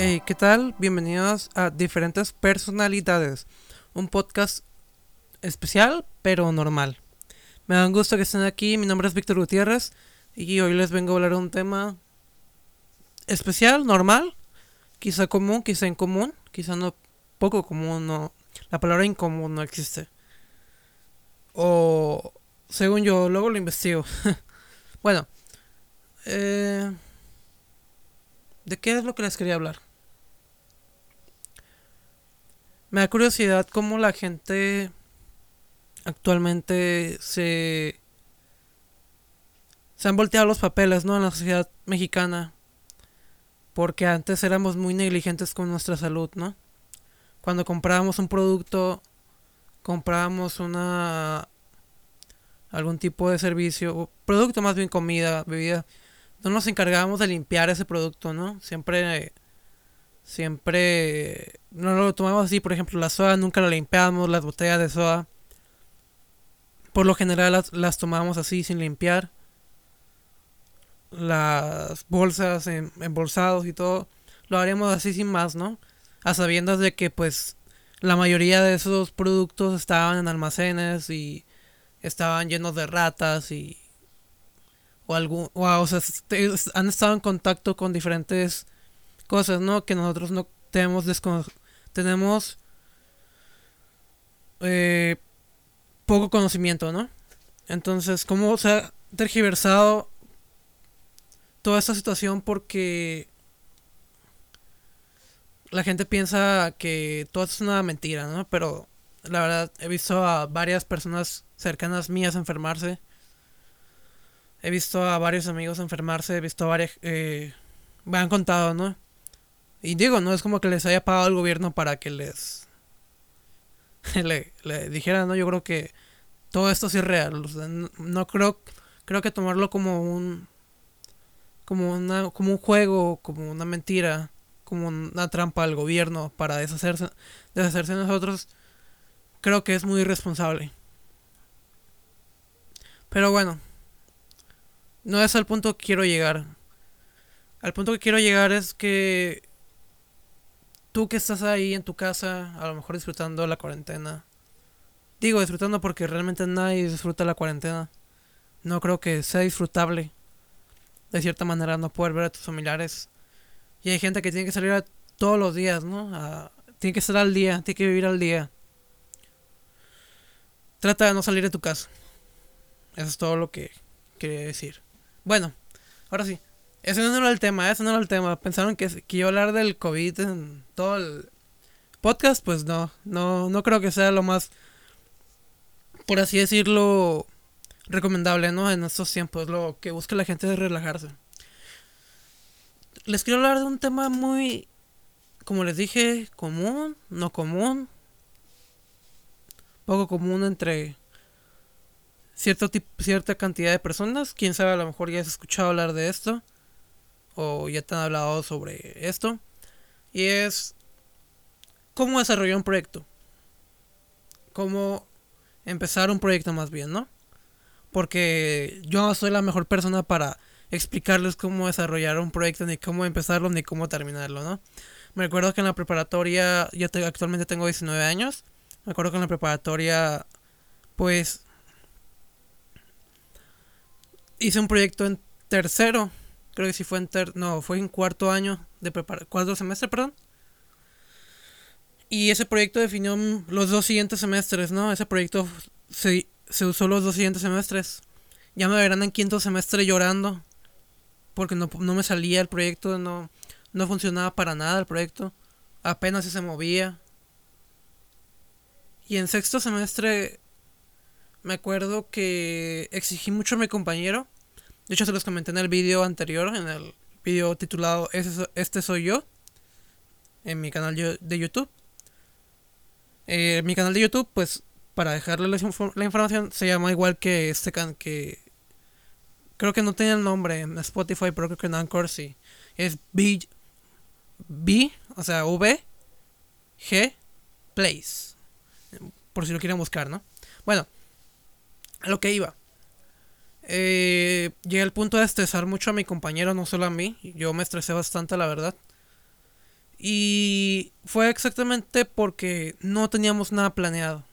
Hey, ¿qué tal? Bienvenidos a Diferentes Personalidades, un podcast especial pero normal. Me da un gusto que estén aquí, mi nombre es Víctor Gutiérrez y hoy les vengo a hablar de un tema especial, normal, quizá común, quizá incomún, quizá no poco común, no, la palabra incomún no existe. O según yo, luego lo investigo. bueno, eh, ¿de qué es lo que les quería hablar? Me da curiosidad cómo la gente actualmente se se han volteado los papeles, ¿no? En la sociedad mexicana. Porque antes éramos muy negligentes con nuestra salud, ¿no? Cuando comprábamos un producto, comprábamos una algún tipo de servicio, producto más bien comida, bebida, no nos encargábamos de limpiar ese producto, ¿no? Siempre siempre no lo tomamos así, por ejemplo, la soda nunca la limpiamos, las botellas de soda por lo general las, las tomamos así sin limpiar. Las bolsas en, embolsados y todo lo haremos así sin más, ¿no? A sabiendas de que pues la mayoría de esos productos estaban en almacenes y estaban llenos de ratas y o algún o, sea han estado en contacto con diferentes cosas no que nosotros no tenemos tenemos eh, poco conocimiento no entonces cómo se ha tergiversado toda esta situación porque la gente piensa que todo es una mentira no pero la verdad he visto a varias personas cercanas mías enfermarse. He visto a varios amigos enfermarse, he visto a varias... Eh, me han contado, ¿no? Y digo, no es como que les haya pagado el gobierno para que les... le, dijera, ¿no? Yo creo que todo esto es real. no, creo... Creo que tomarlo como un... Como, una, como un juego, como una mentira, como una trampa al gobierno para deshacerse, deshacerse de nosotros, creo que es muy irresponsable. Pero bueno, no es al punto que quiero llegar. Al punto que quiero llegar es que tú que estás ahí en tu casa, a lo mejor disfrutando la cuarentena. Digo disfrutando porque realmente nadie disfruta la cuarentena. No creo que sea disfrutable. De cierta manera no poder ver a tus familiares. Y hay gente que tiene que salir todos los días, ¿no? tiene que estar al día, tiene que vivir al día. Trata de no salir de tu casa. Eso es todo lo que quería decir. Bueno, ahora sí. Ese no era el tema, ese no era el tema. Pensaron que, que hablar del COVID en todo el podcast. Pues no, no, no creo que sea lo más, por así decirlo, recomendable, ¿no? En estos tiempos. Lo que busca la gente es relajarse. Les quiero hablar de un tema muy, como les dije, común, no común, poco común entre cierto cierta cantidad de personas. Quién sabe, a lo mejor ya has escuchado hablar de esto. O ya te han hablado sobre esto. Y es cómo desarrollar un proyecto. Cómo empezar un proyecto más bien, ¿no? Porque yo no soy la mejor persona para explicarles cómo desarrollar un proyecto, ni cómo empezarlo, ni cómo terminarlo, ¿no? Me recuerdo que en la preparatoria, yo actualmente tengo 19 años, me acuerdo que en la preparatoria, pues, hice un proyecto en tercero. Creo que sí fue en ter no, fue en cuarto año de cuarto semestre, perdón. Y ese proyecto definió los dos siguientes semestres, ¿no? Ese proyecto se, se usó los dos siguientes semestres. Ya me verán en quinto semestre llorando. Porque no, no me salía el proyecto, no, no funcionaba para nada el proyecto. Apenas se movía. Y en sexto semestre me acuerdo que exigí mucho a mi compañero. De hecho, se los comenté en el video anterior, en el video titulado Este soy yo, en mi canal de YouTube. Eh, mi canal de YouTube, pues, para dejarle la, información, se llama igual que este can que creo que no tiene el nombre en Spotify, pero creo que en Anchor sí. Es B, B o sea, V, G, Place por si lo quieren buscar, ¿no? Bueno, a lo que iba. Eh, llegué al punto de estresar mucho a mi compañero, no solo a mí. Yo me estresé bastante, la verdad. Y fue exactamente porque no teníamos nada planeado.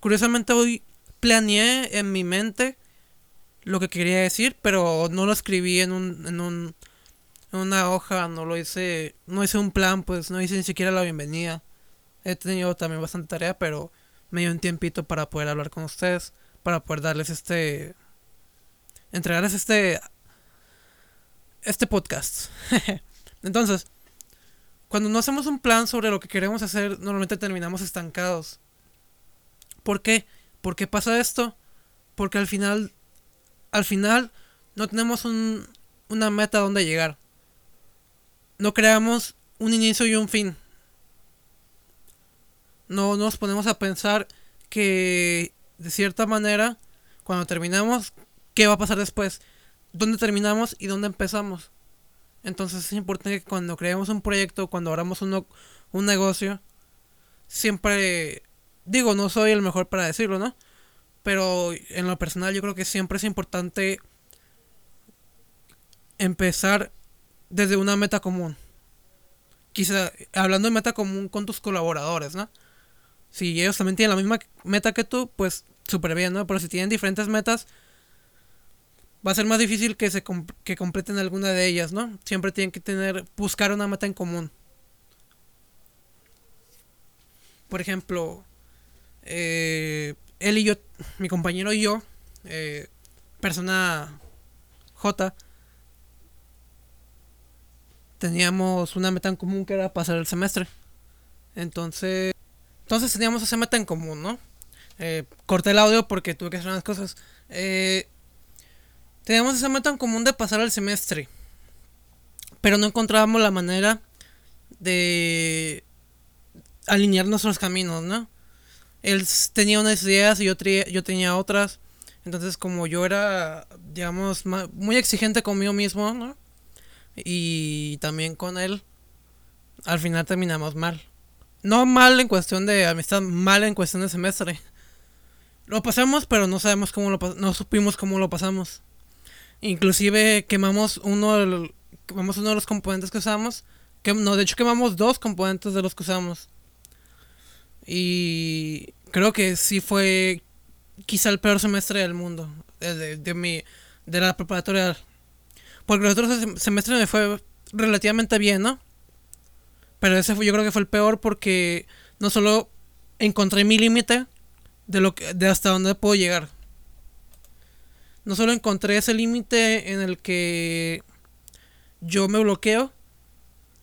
Curiosamente hoy planeé en mi mente lo que quería decir, pero no lo escribí en un, en un en una hoja, no lo hice, no hice un plan, pues no hice ni siquiera la bienvenida. He tenido también bastante tarea, pero me dio un tiempito para poder hablar con ustedes, para poder darles este entregarles este este podcast. Entonces, cuando no hacemos un plan sobre lo que queremos hacer, normalmente terminamos estancados. ¿Por qué? ¿Por qué pasa esto? Porque al final, al final, no tenemos un, una meta a donde llegar. No creamos un inicio y un fin. No nos ponemos a pensar que, de cierta manera, cuando terminamos, ¿qué va a pasar después? ¿Dónde terminamos y dónde empezamos? Entonces es importante que cuando creemos un proyecto, cuando abramos un, un negocio, siempre, digo, no soy el mejor para decirlo, ¿no? Pero en lo personal yo creo que siempre es importante empezar desde una meta común. Quizá hablando de meta común con tus colaboradores, ¿no? Si ellos también tienen la misma meta que tú, pues súper bien, ¿no? Pero si tienen diferentes metas, va a ser más difícil que se que completen alguna de ellas, ¿no? Siempre tienen que tener buscar una meta en común. Por ejemplo, eh, él y yo, mi compañero y yo, eh, persona J, teníamos una meta en común que era pasar el semestre. Entonces, entonces teníamos esa meta en común, ¿no? Eh, corté el audio porque tuve que hacer unas cosas. Eh, Teníamos esa meta en común de pasar el semestre. Pero no encontrábamos la manera de alinear nuestros caminos, ¿no? Él tenía unas ideas y yo, yo tenía otras. Entonces, como yo era, digamos, muy exigente conmigo mismo, ¿no? Y también con él, al final terminamos mal. No mal en cuestión de amistad, mal en cuestión de semestre. Lo pasamos, pero no sabemos cómo lo no supimos cómo lo pasamos. Inclusive quemamos uno de los, quemamos uno de los componentes que usamos. Que, no, de hecho quemamos dos componentes de los que usamos. Y creo que sí fue quizá el peor semestre del mundo. De, de, mi, de la preparatoria. Porque los otros semestres me fue relativamente bien, ¿no? Pero ese fue, yo creo que fue el peor porque no solo encontré mi límite de lo que, de hasta dónde puedo llegar no solo encontré ese límite en el que yo me bloqueo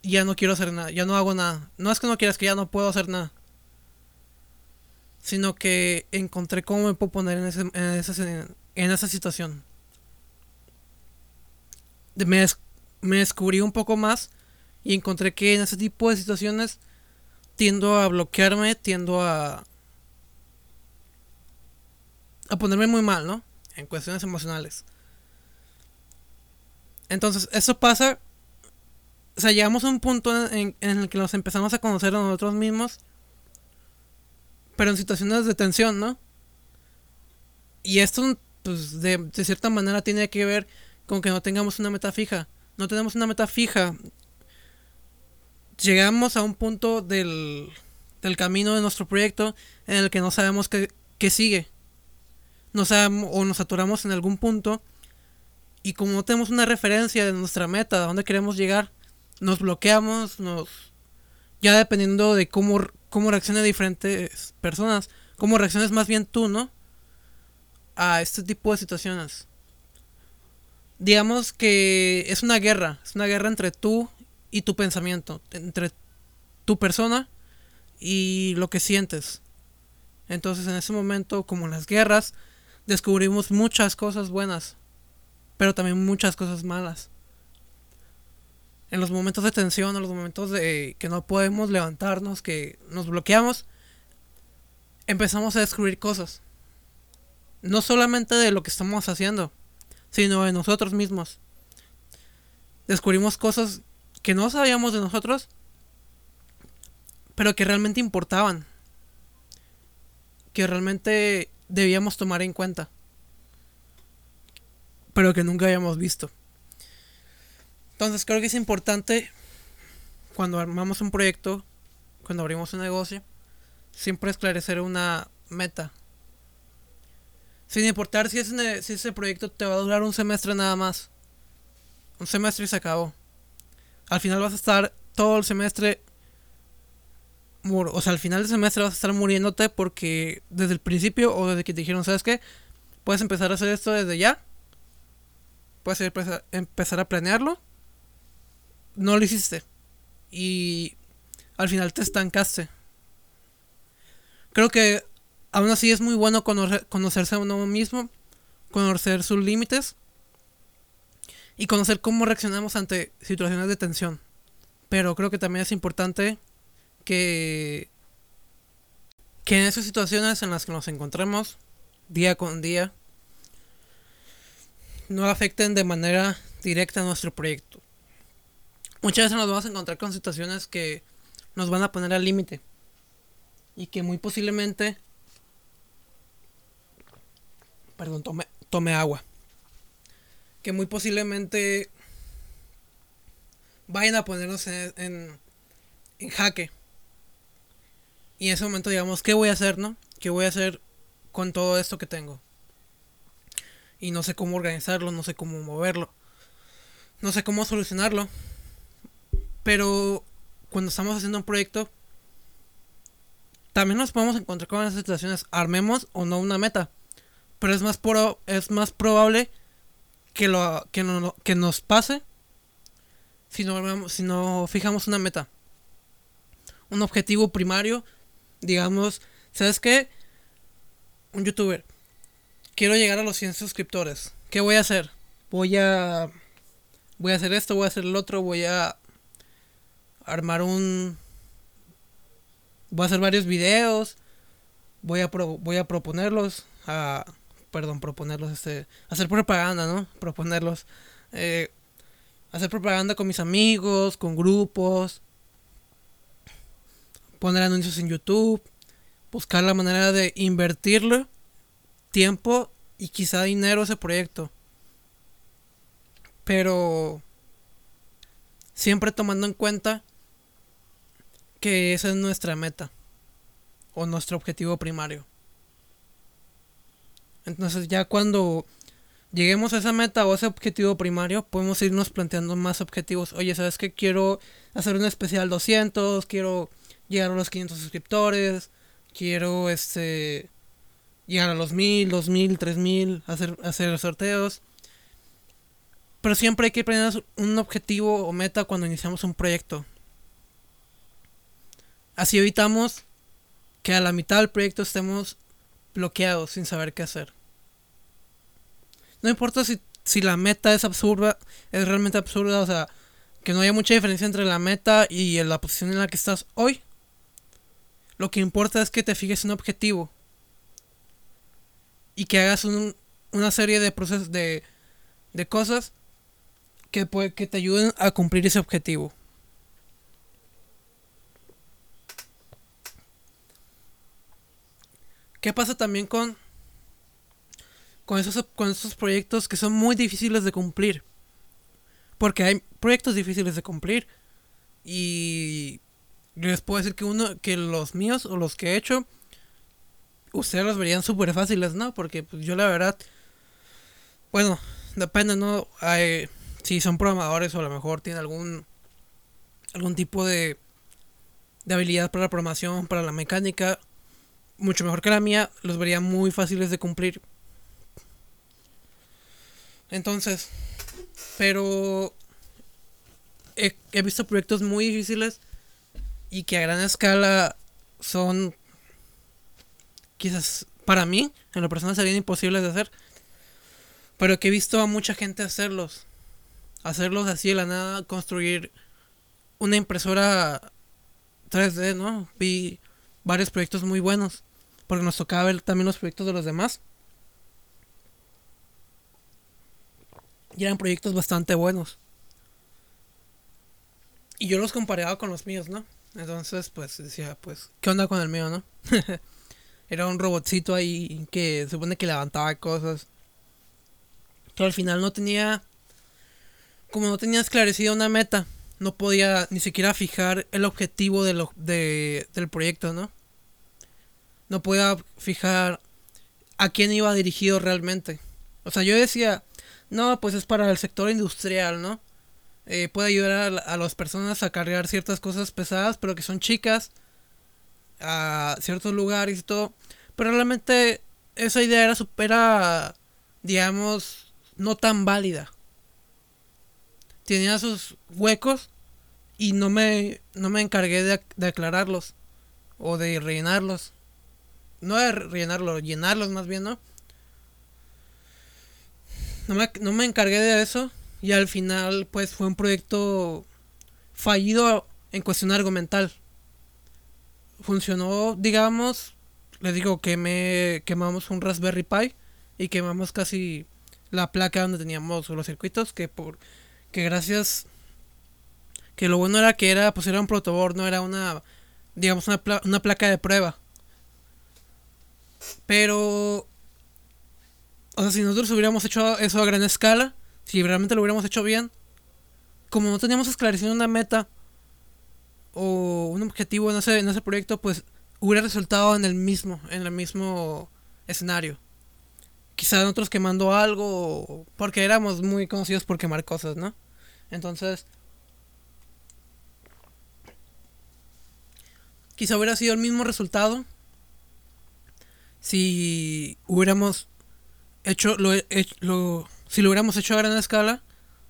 y ya no quiero hacer nada, ya no hago nada. No es que no quieras que ya no puedo hacer nada. Sino que encontré cómo me puedo poner en, ese, en, esa, en esa situación. Me, me descubrí un poco más y encontré que en ese tipo de situaciones tiendo a bloquearme, tiendo a a ponerme muy mal, ¿no? en cuestiones emocionales. Entonces, eso pasa. O sea, llegamos a un punto en, el que nos empezamos a conocer a nosotros mismos. Pero en situaciones de tensión, ¿no? Y esto, pues, de, de cierta manera tiene que ver con que no tengamos una meta fija. No tenemos una meta fija. Llegamos a un punto del, del camino de nuestro proyecto en el que no sabemos qué, qué sigue nos o nos saturamos en algún punto y como no tenemos una referencia de nuestra meta, de dónde queremos llegar, nos bloqueamos, nos ya dependiendo de cómo cómo reaccionan diferentes personas, cómo reacciones más bien tú, ¿no? A este tipo de situaciones. Digamos que es una guerra, es una guerra entre tú y tu pensamiento, entre tu persona y lo que sientes. Entonces en ese momento, como las guerras, descubrimos muchas cosas buenas, pero también muchas cosas malas. En los momentos de tensión, en los momentos de que no podemos levantarnos, que nos bloqueamos, empezamos a descubrir cosas. No solamente de lo que estamos haciendo, sino de nosotros mismos. Descubrimos cosas que no sabíamos de nosotros, pero que realmente importaban. Que realmente debíamos tomar en cuenta. Pero que nunca habíamos visto. Entonces creo que es importante cuando armamos un proyecto, cuando abrimos un negocio, siempre esclarecer una meta. Sin importar si ese, proyecto te va a durar un semestre nada más. Un semestre y se acabó. Al final vas a estar todo el semestre o sea, al final del semestre vas a estar muriéndote porque desde el principio o desde que te dijeron, ¿sabes qué? Puedes empezar a hacer esto desde ya. Puedes empezar a planearlo. No lo hiciste. Y al final te estancaste. Creo que aún así es muy bueno conocerse a uno mismo, conocer sus límites y conocer cómo reaccionamos ante situaciones de tensión. Pero creo que también es importante que, que en esas situaciones en las que nos encontremos día con día no afecten de manera directa a nuestro proyecto. Muchas veces nos vamos a encontrar con situaciones que nos van a poner al límite y que muy posiblemente perdón, tome, tome agua. Que muy posiblemente vayan a ponernos en, en jaque. Y en ese momento digamos, ¿qué voy a hacer, no? ¿Qué voy a hacer con todo esto que tengo? Y no sé cómo organizarlo, no sé cómo moverlo. No sé cómo solucionarlo. Pero cuando estamos haciendo un proyecto, también nos podemos encontrar con esas situaciones. Armemos o no una meta. Pero es más, pro, es más probable que, lo, que, no, que nos pase si no, si no fijamos una meta. Un objetivo primario digamos, ¿sabes qué? Un youtuber. Quiero llegar a los 100 suscriptores. ¿Qué voy a hacer? Voy a... Voy a hacer esto, voy a hacer el otro, voy a armar un... Voy a hacer varios videos. Voy a, voy a proponerlos. A, perdón, proponerlos. Este, hacer propaganda, ¿no? Proponerlos. Eh, hacer propaganda con mis amigos, con grupos poner anuncios en YouTube, buscar la manera de invertirle tiempo y quizá dinero a ese proyecto. Pero siempre tomando en cuenta que esa es nuestra meta o nuestro objetivo primario. Entonces ya cuando lleguemos a esa meta o ese objetivo primario, podemos irnos planteando más objetivos. Oye, ¿sabes qué? Quiero hacer un especial 200, quiero llegar a los 500 suscriptores, quiero este llegar a los 1000, 2000, 3000, hacer hacer sorteos. Pero siempre hay que poner un objetivo o meta cuando iniciamos un proyecto. Así evitamos que a la mitad del proyecto estemos bloqueados sin saber qué hacer. No importa si, si la meta es absurda, es realmente absurda, o sea, que no haya mucha diferencia entre la meta y la posición en la que estás hoy. Lo que importa es que te fijes un objetivo. Y que hagas una serie de procesos de, de cosas que, que te ayuden a cumplir ese objetivo. ¿Qué pasa también con, con, esos, con esos proyectos que son muy difíciles de cumplir? Porque hay proyectos difíciles de cumplir y les puedo decir que uno, que los míos o los que he hecho, ustedes los verían súper fáciles, ¿no? Porque pues, yo la verdad, bueno, depende, ¿no? Hay, si son programadores o a lo mejor tienen algún, algún tipo de, de habilidad para la programación, para la mecánica, mucho mejor que la mía, los vería muy fáciles de cumplir. Entonces, pero he, visto proyectos muy difíciles y que a gran escala son quizás para mí, en lo personal serían imposibles de hacer, pero que he visto a mucha gente hacerlos. Hacerlos así de la nada, construir una impresora 3D, ¿no? Vi varios proyectos muy buenos, porque nos tocaba ver también los proyectos de los demás. Y eran proyectos bastante buenos. Y yo los comparaba con los míos, ¿no? Entonces, pues decía, pues, ¿qué onda con el mío, no? Era un robotcito ahí que supone que levantaba cosas. Pero al final no tenía. Como no tenía esclarecida una meta. no podía ni siquiera fijar el objetivo del proyecto, ¿no? No podía fijar a quién iba dirigido realmente. O sea, yo decía, no, pues es para el sector industrial, ¿no? Eh, puede ayudar a, a, las personas a cargar ciertas cosas pesadas, pero que son chicas, a ciertos lugares y todo. Pero realmente esa idea era supera, digamos, no tan válida. Tenía sus huecos y no me, no me encargué de, de aclararlos o de rellenarlos. No de rellenarlos, llenarlos más bien, ¿no? No me, no me encargué de eso y al final pues fue un proyecto fallido en cuestión argumental. Funcionó, digamos, les digo que me quemamos un Raspberry Pi y quemamos casi la placa donde teníamos los circuitos que por que gracias que lo bueno era que era pues era un protoboard no era una digamos una, pla una placa de prueba pero o sea si nosotros hubiéramos hecho eso a gran escala si realmente lo hubiéramos hecho bien como no teníamos esclarecido una meta o un objetivo en ese, ese proyecto pues hubiera resultado en el mismo, en el mismo escenario. Quizá nosotros quemando algo, porque éramos muy conocidos por quemar cosas, ¿no? Entonces, quizá hubiera sido el mismo resultado si hubiéramos hecho lo, lo si lo hubiéramos hecho a gran escala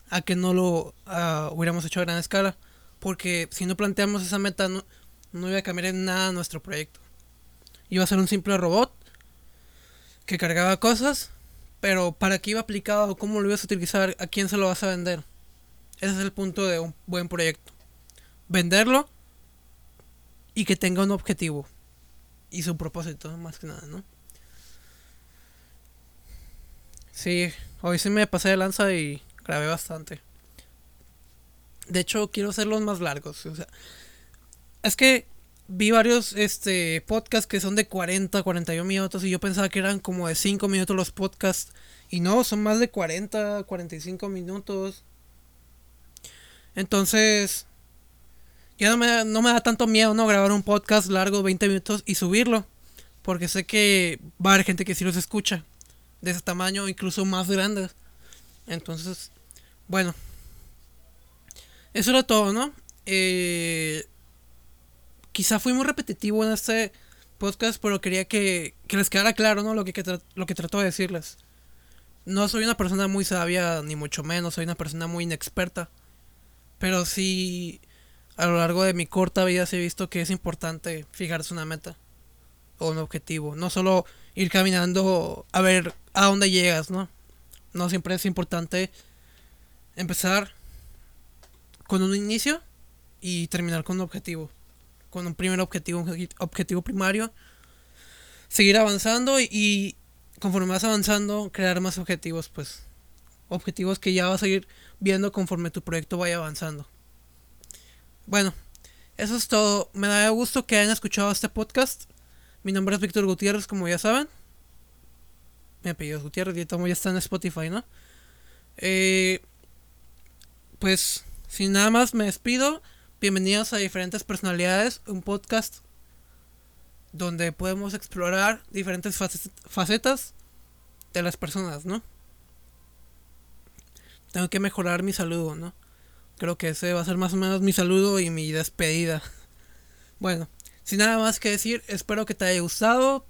a que no lo uh, hubiéramos hecho a gran escala porque si no planteamos esa meta no, no iba a cambiar en nada nuestro proyecto. Iba a ser un simple robot que cargaba cosas, pero para qué iba aplicado, cómo lo ibas a utilizar, a quién se lo vas a vender. Ese es el punto de un buen proyecto. Venderlo y que tenga un objetivo y su propósito, más que nada, ¿no? Sí, hoy sí me pasé de lanza y grabé bastante. De hecho, quiero hacerlos más largos. O sea, es que vi varios este podcasts que son de 40, 41 minutos y yo pensaba que eran como de 5 minutos los podcasts y no, son más de 40, 45 minutos. Entonces, ya no me, no me da tanto miedo no grabar un podcast largo 20 minutos y subirlo, porque sé que va a haber gente que sí los escucha de ese tamaño, incluso más grandes. Entonces, bueno, eso era todo, ¿no? Eh, quizá fui muy repetitivo en este podcast, pero quería que, que les quedara claro, ¿no? Lo que, que lo que trato de decirles. No soy una persona muy sabia, ni mucho menos, soy una persona muy inexperta. Pero sí, a lo largo de mi corta vida he visto que es importante fijarse una meta o un objetivo. No solo ir caminando a ver a dónde llegas, ¿no? No siempre es importante empezar con un inicio y terminar con un objetivo con un primer objetivo, un objetivo primario, seguir avanzando y, conforme vas avanzando, crear más objetivos, pues objetivos que ya vas a ir viendo conforme tu proyecto vaya avanzando. Bueno, eso es todo. Me da gusto que hayan escuchado este podcast. Mi nombre es Víctor Gutiérrez, como ya saben. Mi apellido es Gutiérrez y todo ya está en Spotify, ¿no? Eh, pues, sin nada más, me despido. Bienvenidos a Diferentes Personalidades, un podcast donde podemos explorar diferentes facetas de las personas, ¿no? Tengo que mejorar mi saludo, ¿no? Creo que ese va a ser más o menos mi saludo y mi despedida. Bueno, sin nada más que decir, espero que te haya gustado.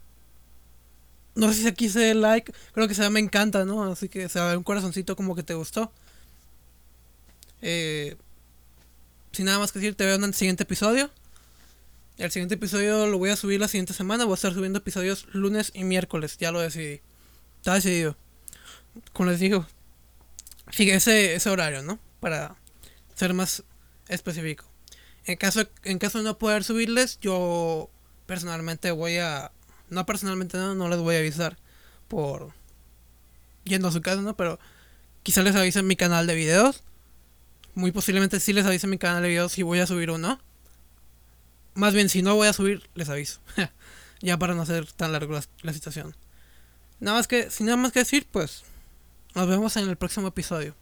No sé si aquí se like, creo que se me encanta, ¿no? Así que se va un corazoncito como que te gustó. Eh, sin nada más que decir, te veo en el siguiente episodio. El siguiente episodio lo voy a subir la siguiente semana. Voy a estar subiendo episodios lunes y miércoles. Ya lo decidí. Está decidido. Como les digo, fíjese ese horario, ¿no? Para ser más específico. En caso, en caso de no poder subirles, yo personalmente voy a. No personalmente, no, no les voy a avisar por. Yendo a su casa, ¿no? Pero quizá les avise en mi canal de videos muy posiblemente sí les aviso en mi canal de videos si voy a subir o no. Más bien, si no voy a subir, les aviso. ya para no hacer tan largo la, situación. Nada más que, sin nada más que decir, pues nos vemos en el próximo episodio.